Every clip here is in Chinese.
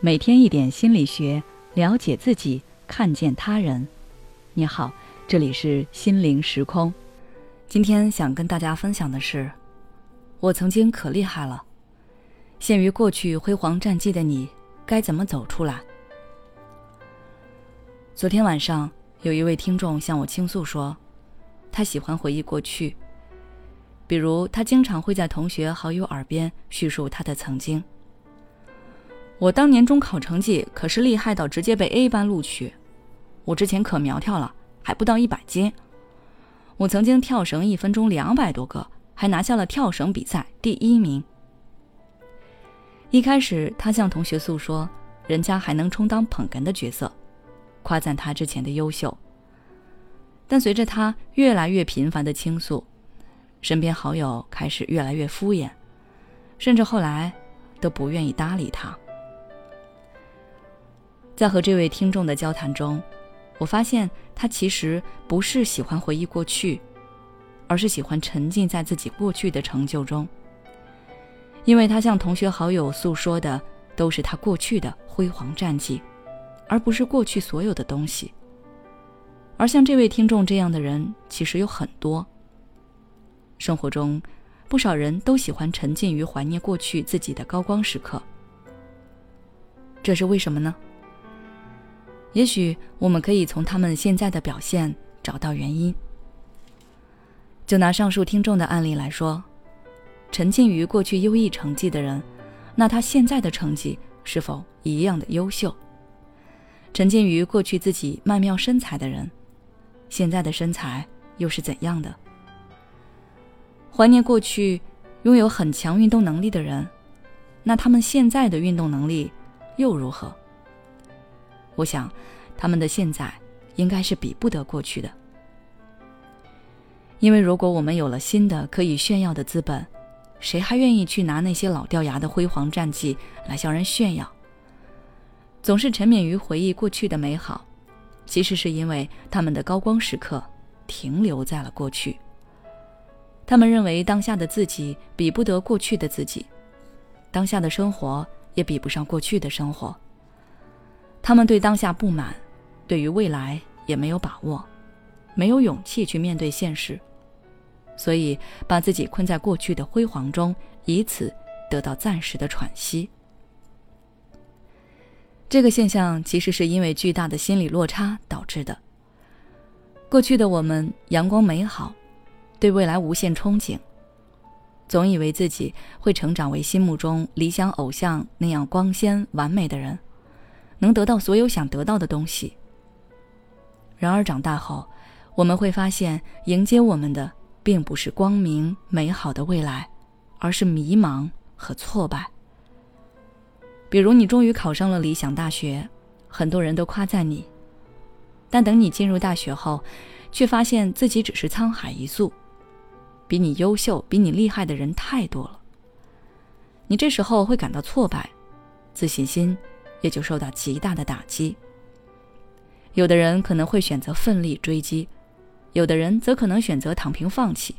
每天一点心理学，了解自己，看见他人。你好，这里是心灵时空。今天想跟大家分享的是，我曾经可厉害了。陷于过去辉煌战绩的你，该怎么走出来？昨天晚上，有一位听众向我倾诉说，他喜欢回忆过去，比如他经常会在同学好友耳边叙述他的曾经。我当年中考成绩可是厉害到直接被 A 班录取。我之前可苗条了，还不到一百斤。我曾经跳绳一分钟两百多个，还拿下了跳绳比赛第一名。一开始，他向同学诉说，人家还能充当捧哏的角色，夸赞他之前的优秀。但随着他越来越频繁的倾诉，身边好友开始越来越敷衍，甚至后来都不愿意搭理他。在和这位听众的交谈中，我发现他其实不是喜欢回忆过去，而是喜欢沉浸在自己过去的成就中。因为他向同学好友诉说的都是他过去的辉煌战绩，而不是过去所有的东西。而像这位听众这样的人其实有很多。生活中，不少人都喜欢沉浸于怀念过去自己的高光时刻。这是为什么呢？也许我们可以从他们现在的表现找到原因。就拿上述听众的案例来说，沉浸于过去优异成绩的人，那他现在的成绩是否一样的优秀？沉浸于过去自己曼妙身材的人，现在的身材又是怎样的？怀念过去拥有很强运动能力的人，那他们现在的运动能力又如何？我想，他们的现在应该是比不得过去的，因为如果我们有了新的可以炫耀的资本，谁还愿意去拿那些老掉牙的辉煌战绩来向人炫耀？总是沉湎于回忆过去的美好，其实是因为他们的高光时刻停留在了过去。他们认为当下的自己比不得过去的自己，当下的生活也比不上过去的生活。他们对当下不满，对于未来也没有把握，没有勇气去面对现实，所以把自己困在过去的辉煌中，以此得到暂时的喘息。这个现象其实是因为巨大的心理落差导致的。过去的我们阳光美好，对未来无限憧憬，总以为自己会成长为心目中理想偶像那样光鲜完美的人。能得到所有想得到的东西。然而长大后，我们会发现，迎接我们的并不是光明美好的未来，而是迷茫和挫败。比如，你终于考上了理想大学，很多人都夸赞你，但等你进入大学后，却发现自己只是沧海一粟，比你优秀、比你厉害的人太多了。你这时候会感到挫败，自信心。也就受到极大的打击。有的人可能会选择奋力追击，有的人则可能选择躺平放弃。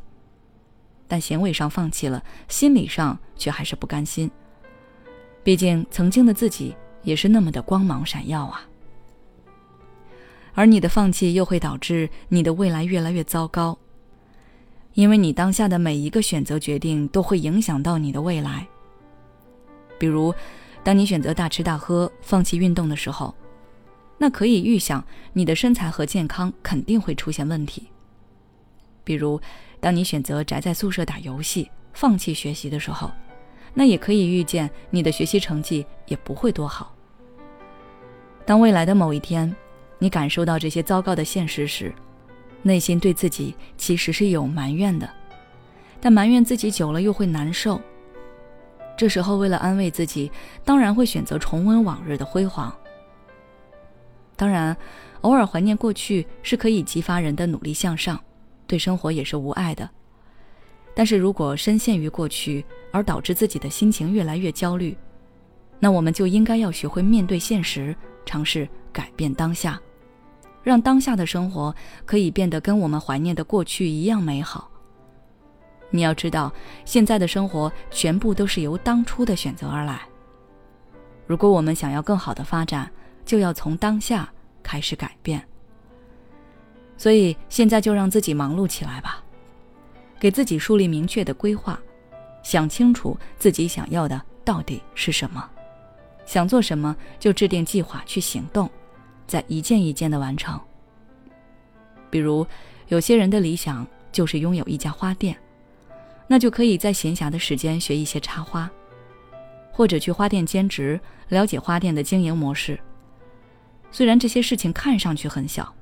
但行为上放弃了，心理上却还是不甘心。毕竟曾经的自己也是那么的光芒闪耀啊。而你的放弃又会导致你的未来越来越糟糕，因为你当下的每一个选择决定都会影响到你的未来。比如。当你选择大吃大喝、放弃运动的时候，那可以预想你的身材和健康肯定会出现问题。比如，当你选择宅在宿舍打游戏、放弃学习的时候，那也可以预见你的学习成绩也不会多好。当未来的某一天，你感受到这些糟糕的现实时，内心对自己其实是有埋怨的，但埋怨自己久了又会难受。这时候，为了安慰自己，当然会选择重温往日的辉煌。当然，偶尔怀念过去是可以激发人的努力向上，对生活也是无碍的。但是如果深陷于过去，而导致自己的心情越来越焦虑，那我们就应该要学会面对现实，尝试改变当下，让当下的生活可以变得跟我们怀念的过去一样美好。你要知道，现在的生活全部都是由当初的选择而来。如果我们想要更好的发展，就要从当下开始改变。所以现在就让自己忙碌起来吧，给自己树立明确的规划，想清楚自己想要的到底是什么，想做什么就制定计划去行动，再一件一件的完成。比如，有些人的理想就是拥有一家花店，那就可以在闲暇的时间学一些插花，或者去花店兼职，了解花店的经营模式。虽然这些事情看上去很小。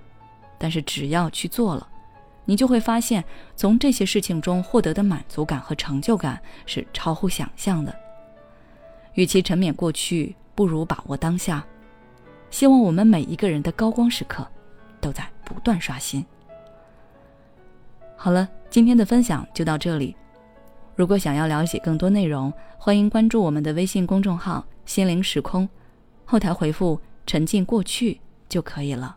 但是只要去做了，你就会发现，从这些事情中获得的满足感和成就感是超乎想象的。与其沉湎过去，不如把握当下。希望我们每一个人的高光时刻，都在不断刷新。好了，今天的分享就到这里。如果想要了解更多内容，欢迎关注我们的微信公众号“心灵时空”，后台回复“沉浸过去”就可以了。